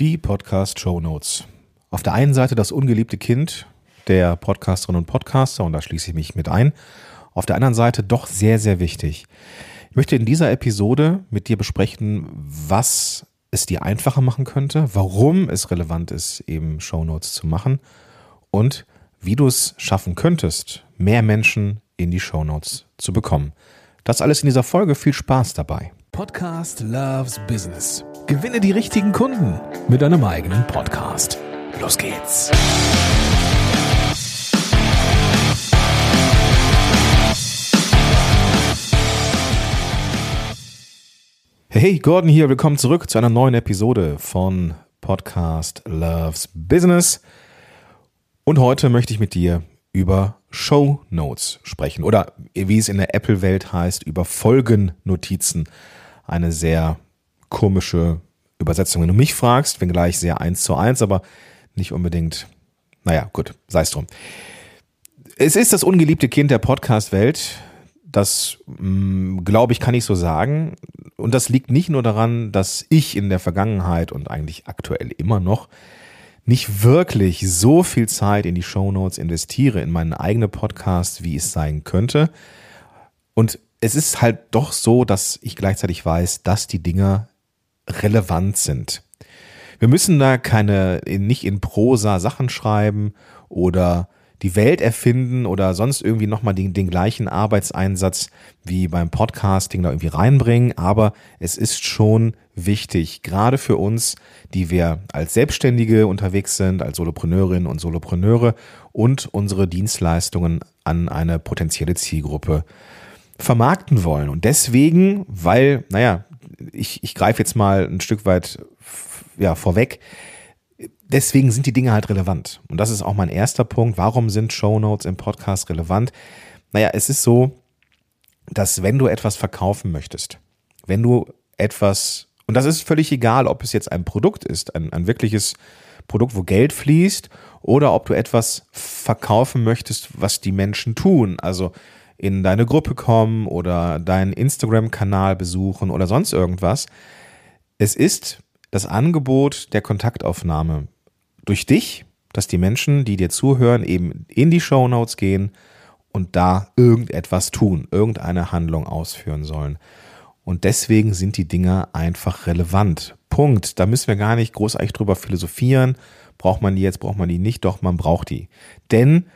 Die Podcast Show Notes. Auf der einen Seite das ungeliebte Kind der Podcasterinnen und Podcaster, und da schließe ich mich mit ein. Auf der anderen Seite doch sehr, sehr wichtig. Ich möchte in dieser Episode mit dir besprechen, was es dir einfacher machen könnte, warum es relevant ist, eben Show Notes zu machen und wie du es schaffen könntest, mehr Menschen in die Show Notes zu bekommen. Das alles in dieser Folge. Viel Spaß dabei. Podcast Loves Business. Gewinne die richtigen Kunden mit deinem eigenen Podcast. Los geht's. Hey, Gordon hier. Willkommen zurück zu einer neuen Episode von Podcast Loves Business. Und heute möchte ich mit dir über Show Notes sprechen oder wie es in der Apple-Welt heißt, über Folgennotizen. Eine sehr komische Übersetzung, wenn du mich fragst, wenngleich sehr eins zu eins, aber nicht unbedingt, naja, gut, sei es drum. Es ist das ungeliebte Kind der Podcast-Welt. Das, mm, glaube ich, kann ich so sagen. Und das liegt nicht nur daran, dass ich in der Vergangenheit und eigentlich aktuell immer noch nicht wirklich so viel Zeit in die Show Notes investiere, in meinen eigenen Podcast, wie es sein könnte. Und es ist halt doch so, dass ich gleichzeitig weiß, dass die Dinger relevant sind. Wir müssen da keine, nicht in Prosa Sachen schreiben oder die Welt erfinden oder sonst irgendwie nochmal den, den gleichen Arbeitseinsatz wie beim Podcasting da irgendwie reinbringen. Aber es ist schon wichtig, gerade für uns, die wir als Selbstständige unterwegs sind, als Solopreneurinnen und Solopreneure und unsere Dienstleistungen an eine potenzielle Zielgruppe vermarkten wollen. Und deswegen, weil, naja, ich, ich greife jetzt mal ein Stück weit ja, vorweg, deswegen sind die Dinge halt relevant. Und das ist auch mein erster Punkt. Warum sind Show Notes im Podcast relevant? Naja, es ist so, dass wenn du etwas verkaufen möchtest, wenn du etwas, und das ist völlig egal, ob es jetzt ein Produkt ist, ein, ein wirkliches Produkt, wo Geld fließt, oder ob du etwas verkaufen möchtest, was die Menschen tun. Also in deine Gruppe kommen oder deinen Instagram-Kanal besuchen oder sonst irgendwas. Es ist das Angebot der Kontaktaufnahme durch dich, dass die Menschen, die dir zuhören, eben in die Show Notes gehen und da irgendetwas tun, irgendeine Handlung ausführen sollen. Und deswegen sind die Dinger einfach relevant. Punkt. Da müssen wir gar nicht großartig drüber philosophieren. Braucht man die jetzt, braucht man die nicht? Doch, man braucht die. Denn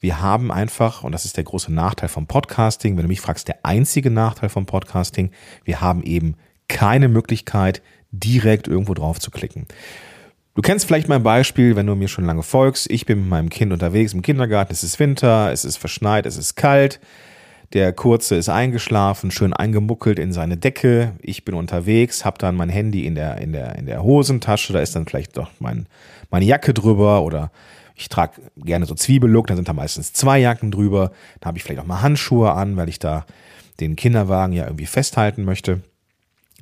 wir haben einfach, und das ist der große Nachteil vom Podcasting, wenn du mich fragst, der einzige Nachteil vom Podcasting, wir haben eben keine Möglichkeit, direkt irgendwo drauf zu klicken. Du kennst vielleicht mein Beispiel, wenn du mir schon lange folgst. Ich bin mit meinem Kind unterwegs im Kindergarten. Es ist Winter, es ist verschneit, es ist kalt. Der Kurze ist eingeschlafen, schön eingemuckelt in seine Decke. Ich bin unterwegs, habe dann mein Handy in der, in der, in der Hosentasche. Da ist dann vielleicht doch mein, meine Jacke drüber oder ich trage gerne so Zwiebellook, da sind da meistens zwei Jacken drüber. Da habe ich vielleicht auch mal Handschuhe an, weil ich da den Kinderwagen ja irgendwie festhalten möchte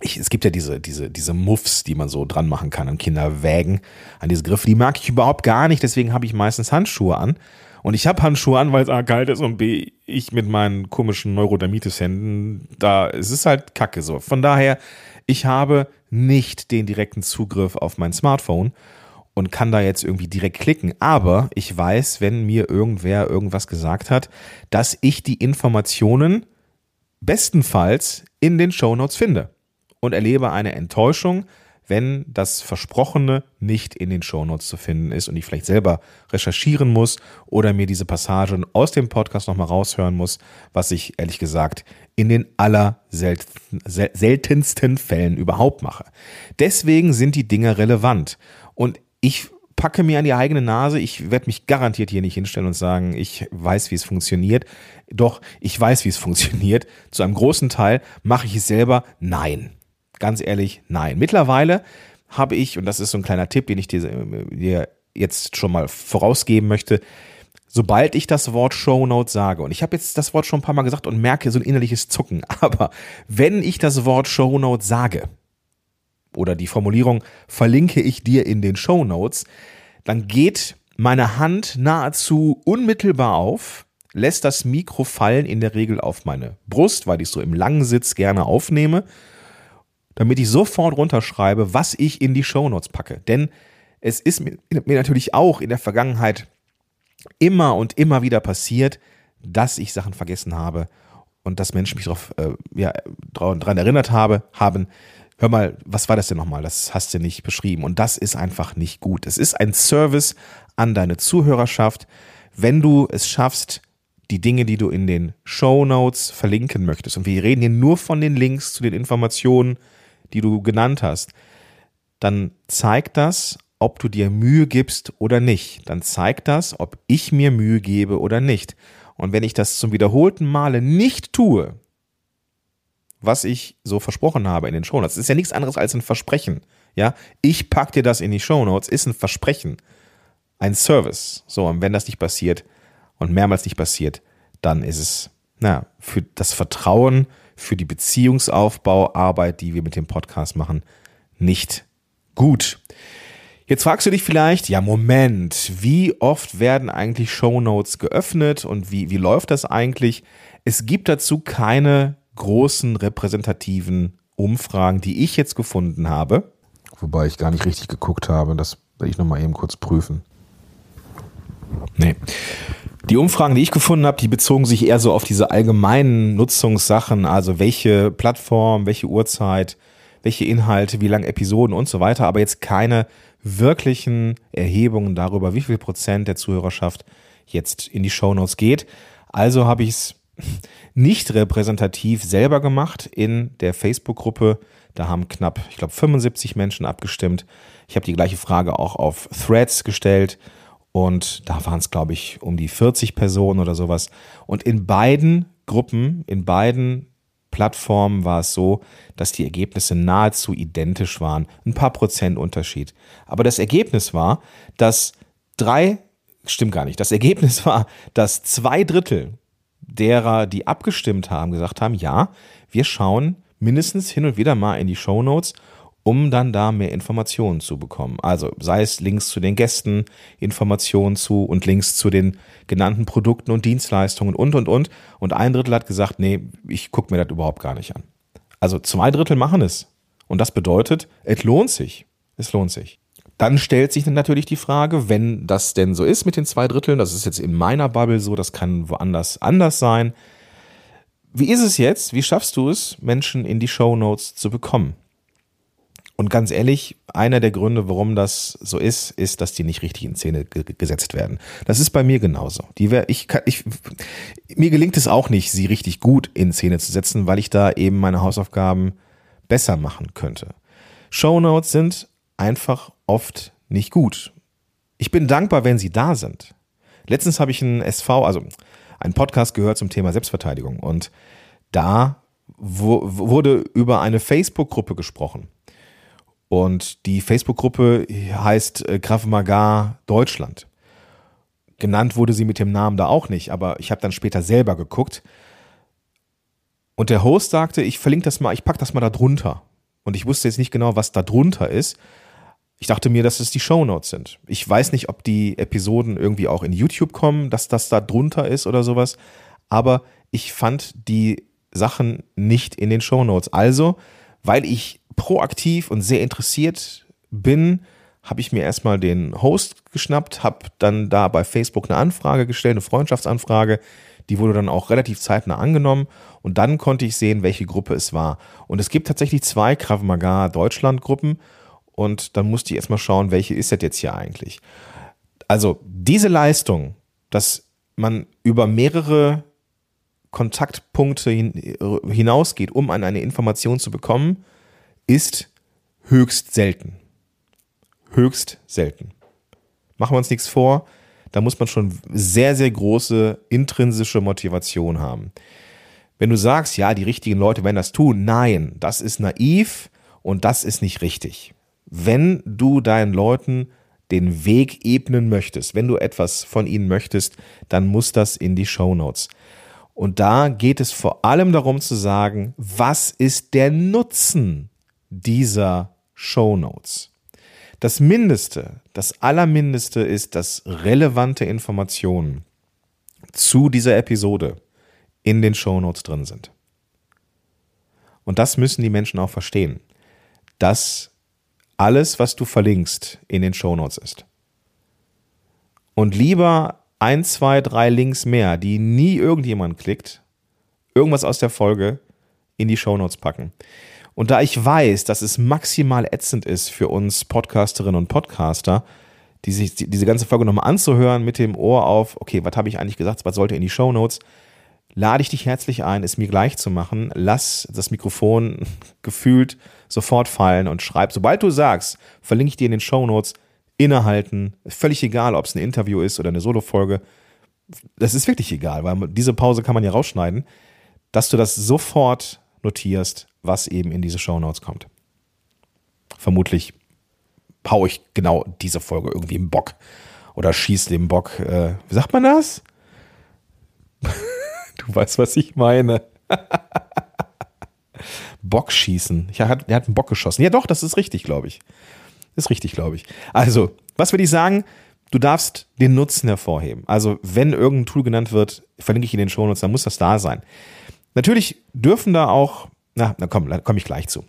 ich, es gibt ja diese, diese, diese Muffs, die man so dran machen kann an Kinderwägen, an diese Griffe. Die mag ich überhaupt gar nicht, deswegen habe ich meistens Handschuhe an. Und ich habe Handschuhe an, weil es A kalt ist und B, ich mit meinen komischen Neurodermitis-Händen, da es ist halt Kacke so. Von daher, ich habe nicht den direkten Zugriff auf mein Smartphone und kann da jetzt irgendwie direkt klicken. Aber ich weiß, wenn mir irgendwer irgendwas gesagt hat, dass ich die Informationen bestenfalls in den Show Notes finde und erlebe eine Enttäuschung, wenn das Versprochene nicht in den Shownotes zu finden ist und ich vielleicht selber recherchieren muss oder mir diese Passagen aus dem Podcast nochmal raushören muss, was ich ehrlich gesagt in den allerseltensten Fällen überhaupt mache. Deswegen sind die Dinge relevant und ich packe mir an die eigene Nase. Ich werde mich garantiert hier nicht hinstellen und sagen, ich weiß, wie es funktioniert. Doch, ich weiß, wie es funktioniert. Zu einem großen Teil mache ich es selber. Nein. Ganz ehrlich, nein. Mittlerweile habe ich, und das ist so ein kleiner Tipp, den ich dir, jetzt schon mal vorausgeben möchte, sobald ich das Wort Shownote sage, und ich habe jetzt das Wort schon ein paar Mal gesagt und merke so ein innerliches Zucken, aber wenn ich das Wort Shownote sage, oder die Formulierung verlinke ich dir in den Shownotes, dann geht meine Hand nahezu unmittelbar auf, lässt das Mikro fallen, in der Regel auf meine Brust, weil ich so im langen Sitz gerne aufnehme damit ich sofort runterschreibe, was ich in die Shownotes packe. Denn es ist mir, mir natürlich auch in der Vergangenheit immer und immer wieder passiert, dass ich Sachen vergessen habe und dass Menschen mich darauf äh, ja, daran erinnert habe, haben, hör mal, was war das denn nochmal? Das hast du nicht beschrieben. Und das ist einfach nicht gut. Es ist ein Service an deine Zuhörerschaft, wenn du es schaffst, die Dinge, die du in den Show Notes verlinken möchtest. Und wir reden hier nur von den Links zu den Informationen, die du genannt hast. Dann zeigt das, ob du dir Mühe gibst oder nicht. Dann zeigt das, ob ich mir Mühe gebe oder nicht. Und wenn ich das zum wiederholten Male nicht tue, was ich so versprochen habe in den Shownotes, ist ja nichts anderes als ein Versprechen. Ja, ich pack dir das in die Shownotes, ist ein Versprechen, ein Service. So, und wenn das nicht passiert und mehrmals nicht passiert, dann ist es, na, für das Vertrauen, für die Beziehungsaufbauarbeit, die wir mit dem Podcast machen, nicht gut. Jetzt fragst du dich vielleicht, ja Moment, wie oft werden eigentlich Shownotes geöffnet und wie, wie läuft das eigentlich? Es gibt dazu keine großen repräsentativen Umfragen, die ich jetzt gefunden habe. Wobei ich gar nicht richtig geguckt habe, das werde ich nochmal eben kurz prüfen. Nee. Die Umfragen, die ich gefunden habe, die bezogen sich eher so auf diese allgemeinen Nutzungssachen, also welche Plattform, welche Uhrzeit, welche Inhalte, wie lange Episoden und so weiter, aber jetzt keine wirklichen Erhebungen darüber, wie viel Prozent der Zuhörerschaft jetzt in die Shownotes geht. Also habe ich es nicht repräsentativ selber gemacht in der Facebook-Gruppe. Da haben knapp, ich glaube, 75 Menschen abgestimmt. Ich habe die gleiche Frage auch auf Threads gestellt und da waren es, glaube ich, um die 40 Personen oder sowas. Und in beiden Gruppen, in beiden Plattformen war es so, dass die Ergebnisse nahezu identisch waren. Ein paar Prozent Unterschied. Aber das Ergebnis war, dass drei, stimmt gar nicht, das Ergebnis war, dass zwei Drittel derer, die abgestimmt haben, gesagt haben, ja, wir schauen mindestens hin und wieder mal in die Show Notes um dann da mehr Informationen zu bekommen. Also sei es Links zu den Gästen, Informationen zu und Links zu den genannten Produkten und Dienstleistungen und, und, und. Und ein Drittel hat gesagt, nee, ich gucke mir das überhaupt gar nicht an. Also zwei Drittel machen es. Und das bedeutet, es lohnt sich. Es lohnt sich. Dann stellt sich dann natürlich die Frage, wenn das denn so ist mit den zwei Dritteln, das ist jetzt in meiner Bubble so, das kann woanders anders sein. Wie ist es jetzt? Wie schaffst du es, Menschen in die Show Notes zu bekommen? Und ganz ehrlich, einer der Gründe, warum das so ist, ist, dass die nicht richtig in Szene gesetzt werden. Das ist bei mir genauso. Die wär, ich ich, mir gelingt es auch nicht, sie richtig gut in Szene zu setzen, weil ich da eben meine Hausaufgaben besser machen könnte. Shownotes sind einfach oft nicht gut. Ich bin dankbar, wenn sie da sind. Letztens habe ich einen SV, also einen Podcast gehört zum Thema Selbstverteidigung und da wurde über eine Facebook-Gruppe gesprochen. Und die Facebook-Gruppe heißt äh, Krav Maga Deutschland. Genannt wurde sie mit dem Namen da auch nicht, aber ich habe dann später selber geguckt. Und der Host sagte, ich verlinke das mal, ich packe das mal da drunter. Und ich wusste jetzt nicht genau, was da drunter ist. Ich dachte mir, dass es die Shownotes sind. Ich weiß nicht, ob die Episoden irgendwie auch in YouTube kommen, dass das da drunter ist oder sowas. Aber ich fand die Sachen nicht in den Shownotes. Also, weil ich proaktiv und sehr interessiert bin, habe ich mir erstmal den Host geschnappt, habe dann da bei Facebook eine Anfrage gestellt, eine Freundschaftsanfrage. Die wurde dann auch relativ zeitnah angenommen und dann konnte ich sehen, welche Gruppe es war. Und es gibt tatsächlich zwei Krav Maga Deutschland Gruppen und dann musste ich erstmal schauen, welche ist das jetzt hier eigentlich. Also diese Leistung, dass man über mehrere Kontaktpunkte hinausgeht, um an eine Information zu bekommen, ist höchst selten. Höchst selten. Machen wir uns nichts vor, da muss man schon sehr, sehr große intrinsische Motivation haben. Wenn du sagst, ja, die richtigen Leute werden das tun, nein, das ist naiv und das ist nicht richtig. Wenn du deinen Leuten den Weg ebnen möchtest, wenn du etwas von ihnen möchtest, dann muss das in die Show Notes. Und da geht es vor allem darum zu sagen, was ist der Nutzen dieser Show Notes. Das Mindeste, das Allermindeste ist, dass relevante Informationen zu dieser Episode in den Show Notes drin sind. Und das müssen die Menschen auch verstehen. dass alles, was du verlinkst, in den Shownotes ist. Und lieber ein, zwei, drei Links mehr, die nie irgendjemand klickt, irgendwas aus der Folge in die Shownotes packen. Und da ich weiß, dass es maximal ätzend ist für uns Podcasterinnen und Podcaster, die sich diese ganze Folge nochmal anzuhören mit dem Ohr auf, okay, was habe ich eigentlich gesagt, was sollte in die Shownotes, lade ich dich herzlich ein, es mir gleich zu machen. Lass das Mikrofon gefühlt sofort fallen und schreib, sobald du sagst, verlinke ich dir in den Shownotes, innehalten, völlig egal, ob es ein Interview ist oder eine Solo-Folge. Das ist wirklich egal, weil diese Pause kann man ja rausschneiden, dass du das sofort notierst, was eben in diese Shownotes kommt. Vermutlich hau ich genau diese Folge irgendwie im Bock oder schieß dem Bock, äh, wie sagt man das? du weißt, was ich meine. Bock schießen. Ja, er hat, er hat einen Bock geschossen. Ja, doch, das ist richtig, glaube ich. Ist richtig, glaube ich. Also, was würde ich sagen? Du darfst den Nutzen hervorheben. Also, wenn irgendein Tool genannt wird, verlinke ich in den Shownotes, dann muss das da sein. Natürlich dürfen da auch, na, da komme komm ich gleich zu.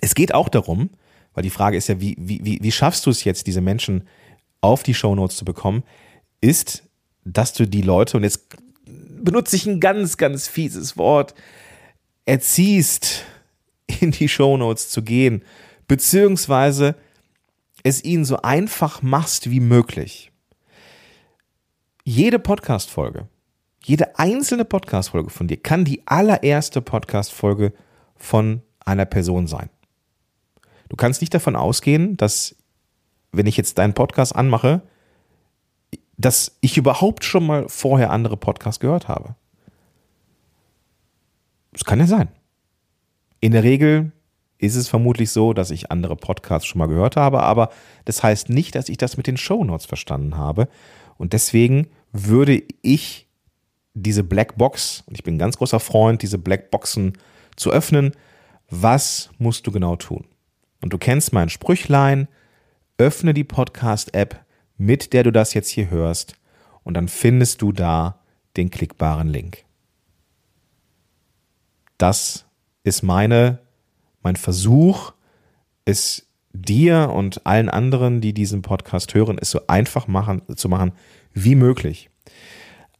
Es geht auch darum, weil die Frage ist ja, wie, wie, wie, wie schaffst du es jetzt, diese Menschen auf die Shownotes zu bekommen, ist, dass du die Leute, und jetzt benutze ich ein ganz, ganz fieses Wort, erziehst, in die Shownotes zu gehen, beziehungsweise es ihnen so einfach machst wie möglich. Jede Podcast-Folge, jede einzelne Podcast-Folge von dir kann die allererste Podcast-Folge von einer Person sein. Du kannst nicht davon ausgehen, dass, wenn ich jetzt deinen Podcast anmache, dass ich überhaupt schon mal vorher andere Podcasts gehört habe. Das kann ja sein. In der Regel ist es vermutlich so, dass ich andere Podcasts schon mal gehört habe, aber das heißt nicht, dass ich das mit den Shownotes verstanden habe. Und deswegen würde ich diese Blackbox, und ich bin ein ganz großer Freund, diese Blackboxen zu öffnen, was musst du genau tun? Und du kennst mein Sprüchlein, öffne die Podcast-App, mit der du das jetzt hier hörst, und dann findest du da den klickbaren Link. Das ist meine mein Versuch, es dir und allen anderen, die diesen Podcast hören, es so einfach machen, zu machen wie möglich.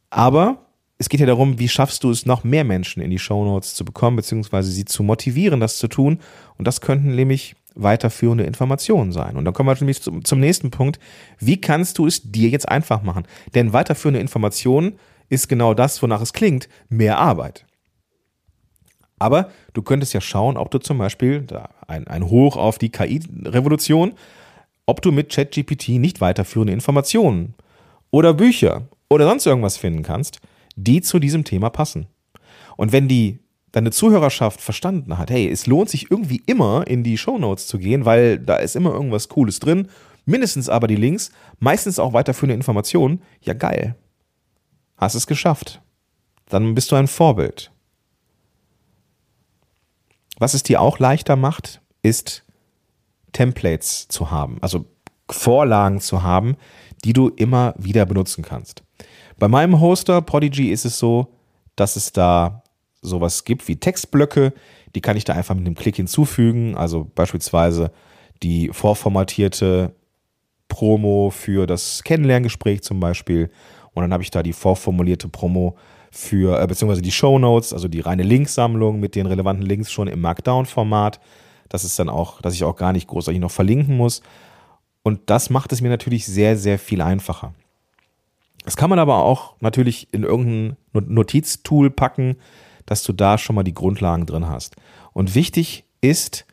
Aber es geht ja darum, wie schaffst du es, noch mehr Menschen in die Shownotes zu bekommen, beziehungsweise sie zu motivieren, das zu tun. Und das könnten nämlich weiterführende Informationen sein. Und dann kommen wir nämlich zum, zum nächsten Punkt. Wie kannst du es dir jetzt einfach machen? Denn weiterführende Informationen ist genau das, wonach es klingt, mehr Arbeit. Aber du könntest ja schauen, ob du zum Beispiel ein, ein Hoch auf die KI-Revolution, ob du mit ChatGPT nicht weiterführende Informationen oder Bücher oder sonst irgendwas finden kannst, die zu diesem Thema passen. Und wenn die deine Zuhörerschaft verstanden hat, hey, es lohnt sich irgendwie immer in die Shownotes zu gehen, weil da ist immer irgendwas Cooles drin, mindestens aber die Links, meistens auch weiterführende Informationen, ja geil. Hast es geschafft. Dann bist du ein Vorbild. Was es dir auch leichter macht, ist Templates zu haben, also Vorlagen zu haben, die du immer wieder benutzen kannst. Bei meinem Hoster Podigy ist es so, dass es da sowas gibt wie Textblöcke, die kann ich da einfach mit einem Klick hinzufügen, also beispielsweise die vorformatierte Promo für das Kennenlerngespräch zum Beispiel und dann habe ich da die vorformulierte Promo für, äh, beziehungsweise die Show Notes, also die reine Linksammlung mit den relevanten Links schon im Markdown-Format. Das ist dann auch, dass ich auch gar nicht großartig noch verlinken muss. Und das macht es mir natürlich sehr, sehr viel einfacher. Das kann man aber auch natürlich in irgendein Notiztool packen, dass du da schon mal die Grundlagen drin hast. Und wichtig ist,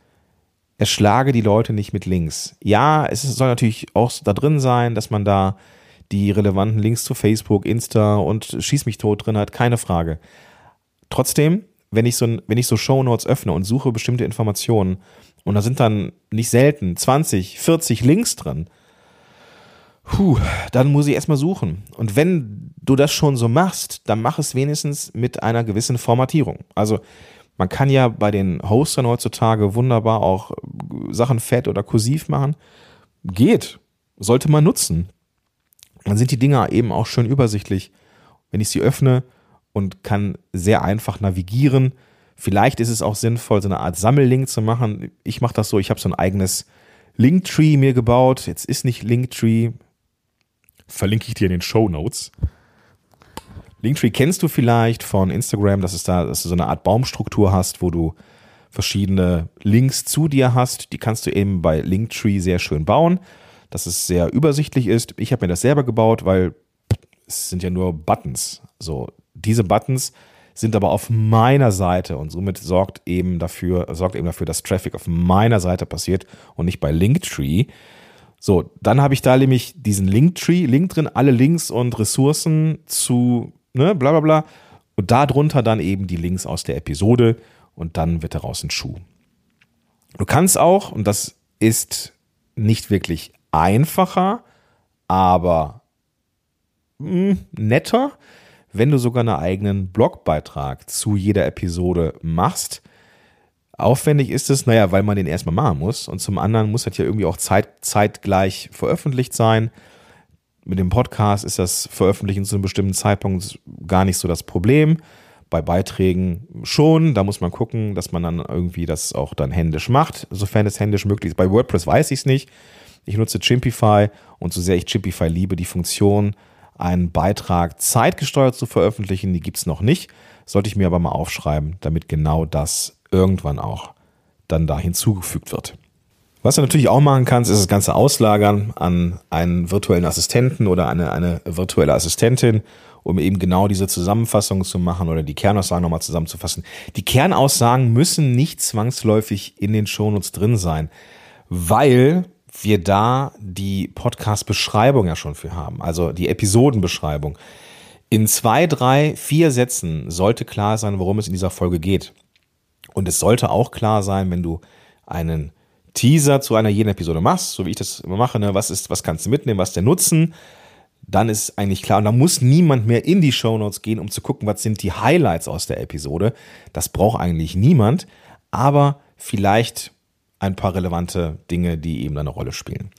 erschlage die Leute nicht mit Links. Ja, es soll natürlich auch da drin sein, dass man da die relevanten Links zu Facebook, Insta und Schieß mich tot drin hat, keine Frage. Trotzdem, wenn ich so, wenn ich so Shownotes öffne und suche bestimmte Informationen und da sind dann nicht selten 20, 40 Links drin, puh, dann muss ich erstmal suchen. Und wenn du das schon so machst, dann mach es wenigstens mit einer gewissen Formatierung. Also man kann ja bei den Hostern heutzutage wunderbar auch Sachen fett oder kursiv machen. Geht. Sollte man nutzen dann sind die Dinger eben auch schön übersichtlich. Wenn ich sie öffne und kann sehr einfach navigieren, Vielleicht ist es auch sinnvoll, so eine Art Sammellink zu machen. Ich mache das so, ich habe so ein eigenes Linktree mir gebaut. Jetzt ist nicht Linktree. Verlinke ich dir in den Show Notes. Linktree kennst du vielleicht von Instagram, dass, es da, dass du so eine Art Baumstruktur hast, wo du verschiedene Links zu dir hast. Die kannst du eben bei Linktree sehr schön bauen, dass es sehr übersichtlich ist. Ich habe mir das selber gebaut, weil es sind ja nur Buttons. So, diese Buttons sind aber auf meiner Seite und somit sorgt eben dafür, sorgt eben dafür, dass Traffic auf meiner Seite passiert und nicht bei Linktree. So, dann habe ich da nämlich diesen Linktree, Link drin, alle Links und Ressourcen zu, ne, bla bla bla. Und darunter dann eben die Links aus der Episode und dann wird daraus ein Schuh. Du kannst auch, und das ist nicht wirklich einfacher, aber hm, netter, wenn du sogar einen eigenen Blogbeitrag zu jeder Episode machst. Aufwendig ist es, naja, weil man den erstmal machen muss. Und zum anderen muss das ja irgendwie auch zeit, zeitgleich veröffentlicht sein. Mit dem Podcast ist das Veröffentlichen zu einem bestimmten Zeitpunkt gar nicht so das Problem. Bei Beiträgen schon. Da muss man gucken, dass man dann irgendwie das auch dann händisch macht, sofern es händisch möglich ist. Bei WordPress weiß ich es nicht. Ich nutze Chimpify und so sehr ich Chimpify liebe, die Funktion einen Beitrag zeitgesteuert zu veröffentlichen. Die gibt es noch nicht. Sollte ich mir aber mal aufschreiben, damit genau das irgendwann auch dann da hinzugefügt wird. Was du natürlich auch machen kannst, ist das Ganze auslagern an einen virtuellen Assistenten oder eine, eine virtuelle Assistentin, um eben genau diese Zusammenfassung zu machen oder die Kernaussagen nochmal zusammenzufassen. Die Kernaussagen müssen nicht zwangsläufig in den Shownotes drin sein, weil wir da die Podcast-Beschreibung ja schon für haben, also die Episodenbeschreibung. In zwei, drei, vier Sätzen sollte klar sein, worum es in dieser Folge geht. Und es sollte auch klar sein, wenn du einen Teaser zu einer jeden Episode machst, so wie ich das immer mache, ne, was ist, was kannst du mitnehmen, was ist der Nutzen, dann ist eigentlich klar, und da muss niemand mehr in die Show Notes gehen, um zu gucken, was sind die Highlights aus der Episode. Das braucht eigentlich niemand, aber vielleicht ein paar relevante Dinge, die eben eine Rolle spielen.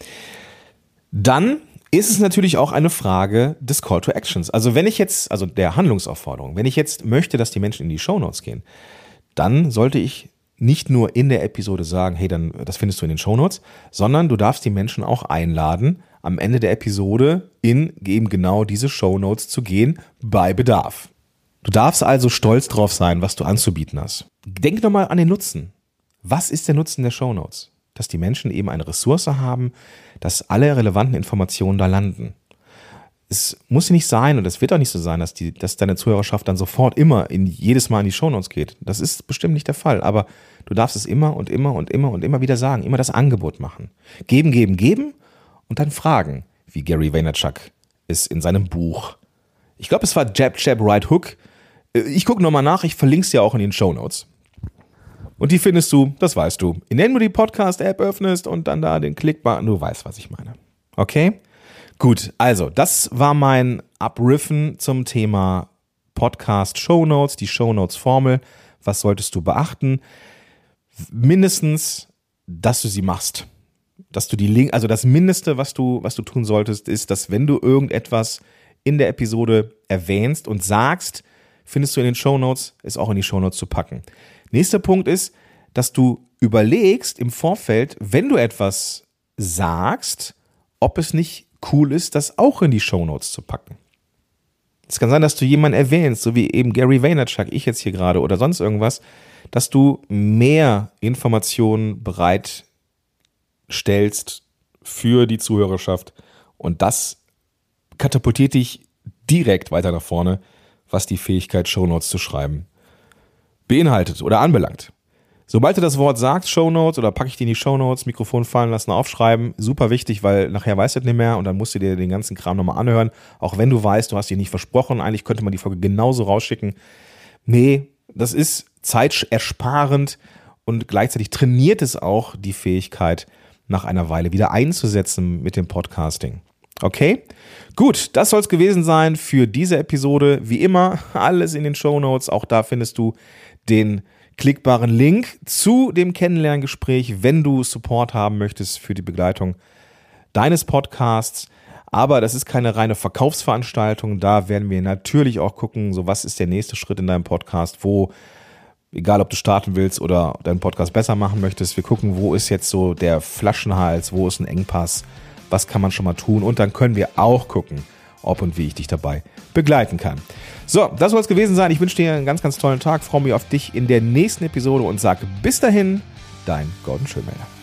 Dann ist es natürlich auch eine Frage des Call to Actions. Also wenn ich jetzt, also der Handlungsaufforderung, wenn ich jetzt möchte, dass die Menschen in die Show Notes gehen, dann sollte ich nicht nur in der Episode sagen, hey, dann das findest du in den Show Notes, sondern du darfst die Menschen auch einladen, am Ende der Episode in eben genau diese Show Notes zu gehen bei Bedarf. Du darfst also stolz drauf sein, was du anzubieten hast. Denk nochmal an den Nutzen. Was ist der Nutzen der Show Notes? Dass die Menschen eben eine Ressource haben, dass alle relevanten Informationen da landen. Es muss nicht sein und es wird auch nicht so sein, dass, die, dass deine Zuhörerschaft dann sofort immer in jedes Mal in die Show Notes geht. Das ist bestimmt nicht der Fall, aber du darfst es immer und immer und immer und immer wieder sagen, immer das Angebot machen. Geben, geben, geben und dann fragen, wie Gary Vaynerchuk es in seinem Buch. Ich glaube, es war Jab, Jab, Right Hook. Äh, ich gucke nochmal nach, ich verlinke es dir auch in den Show Notes. Und die findest du, das weißt du, indem du die Podcast-App öffnest und dann da den Klickbutton, du weißt, was ich meine. Okay? Gut, also das war mein Abriffen zum Thema Podcast Show Notes, die Show Notes Formel. Was solltest du beachten? Mindestens, dass du sie machst. Dass du die Link, also das Mindeste, was du, was du tun solltest, ist, dass wenn du irgendetwas in der Episode erwähnst und sagst, findest du in den Show Notes, es auch in die Show Notes zu packen. Nächster Punkt ist, dass du überlegst im Vorfeld, wenn du etwas sagst, ob es nicht cool ist, das auch in die Shownotes zu packen. Es kann sein, dass du jemanden erwähnst, so wie eben Gary Vaynerchuk, ich jetzt hier gerade oder sonst irgendwas, dass du mehr Informationen bereitstellst für die Zuhörerschaft und das katapultiert dich direkt weiter nach vorne, was die Fähigkeit, Shownotes zu schreiben beinhaltet oder anbelangt. Sobald du das Wort sagst, Show Notes oder packe ich die in die Show Notes, Mikrofon fallen lassen, aufschreiben, super wichtig, weil nachher weißt du nicht mehr und dann musst du dir den ganzen Kram nochmal anhören. Auch wenn du weißt, du hast dich nicht versprochen, eigentlich könnte man die Folge genauso rausschicken. Nee, das ist zeitersparend und gleichzeitig trainiert es auch die Fähigkeit, nach einer Weile wieder einzusetzen mit dem Podcasting. Okay? Gut, das soll es gewesen sein für diese Episode. Wie immer, alles in den Show Notes. Auch da findest du den klickbaren Link zu dem Kennenlerngespräch, wenn du Support haben möchtest für die Begleitung deines Podcasts. Aber das ist keine reine Verkaufsveranstaltung. Da werden wir natürlich auch gucken, so was ist der nächste Schritt in deinem Podcast, wo egal ob du starten willst oder deinen Podcast besser machen möchtest. Wir gucken, wo ist jetzt so der Flaschenhals, wo ist ein Engpass, was kann man schon mal tun und dann können wir auch gucken, ob und wie ich dich dabei begleiten kann. So, das soll es gewesen sein. Ich wünsche dir einen ganz, ganz tollen Tag, freue mich auf dich in der nächsten Episode und sage bis dahin, dein Gordon Schönmelder.